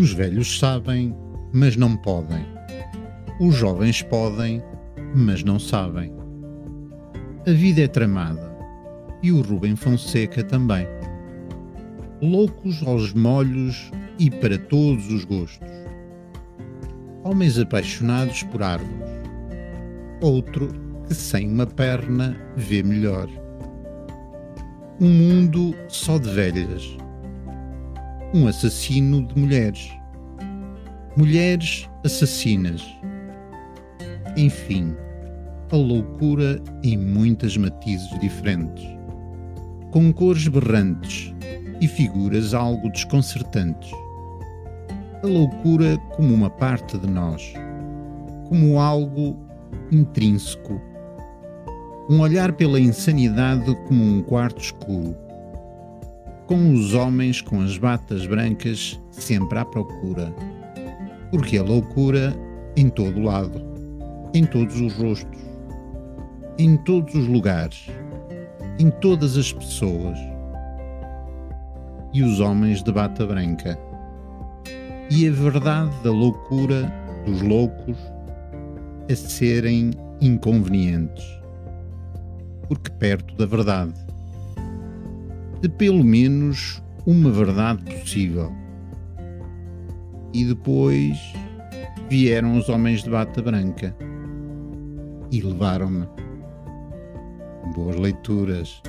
Os velhos sabem, mas não podem. Os jovens podem, mas não sabem. A vida é tramada e o Rubem Fonseca também. Loucos aos molhos e para todos os gostos. Homens apaixonados por árvores. Outro que sem uma perna vê melhor. Um mundo só de velhas um assassino de mulheres. Mulheres assassinas. Enfim, a loucura em muitas matizes diferentes, com cores berrantes e figuras algo desconcertantes. A loucura como uma parte de nós, como algo intrínseco. Um olhar pela insanidade como um quarto escuro com os homens com as batas brancas sempre à procura. Porque a loucura em todo lado, em todos os rostos, em todos os lugares, em todas as pessoas. E os homens de bata branca. E a verdade da loucura dos loucos a serem inconvenientes. Porque perto da verdade de pelo menos uma verdade possível. E depois vieram os homens de bata branca e levaram-me. Boas leituras.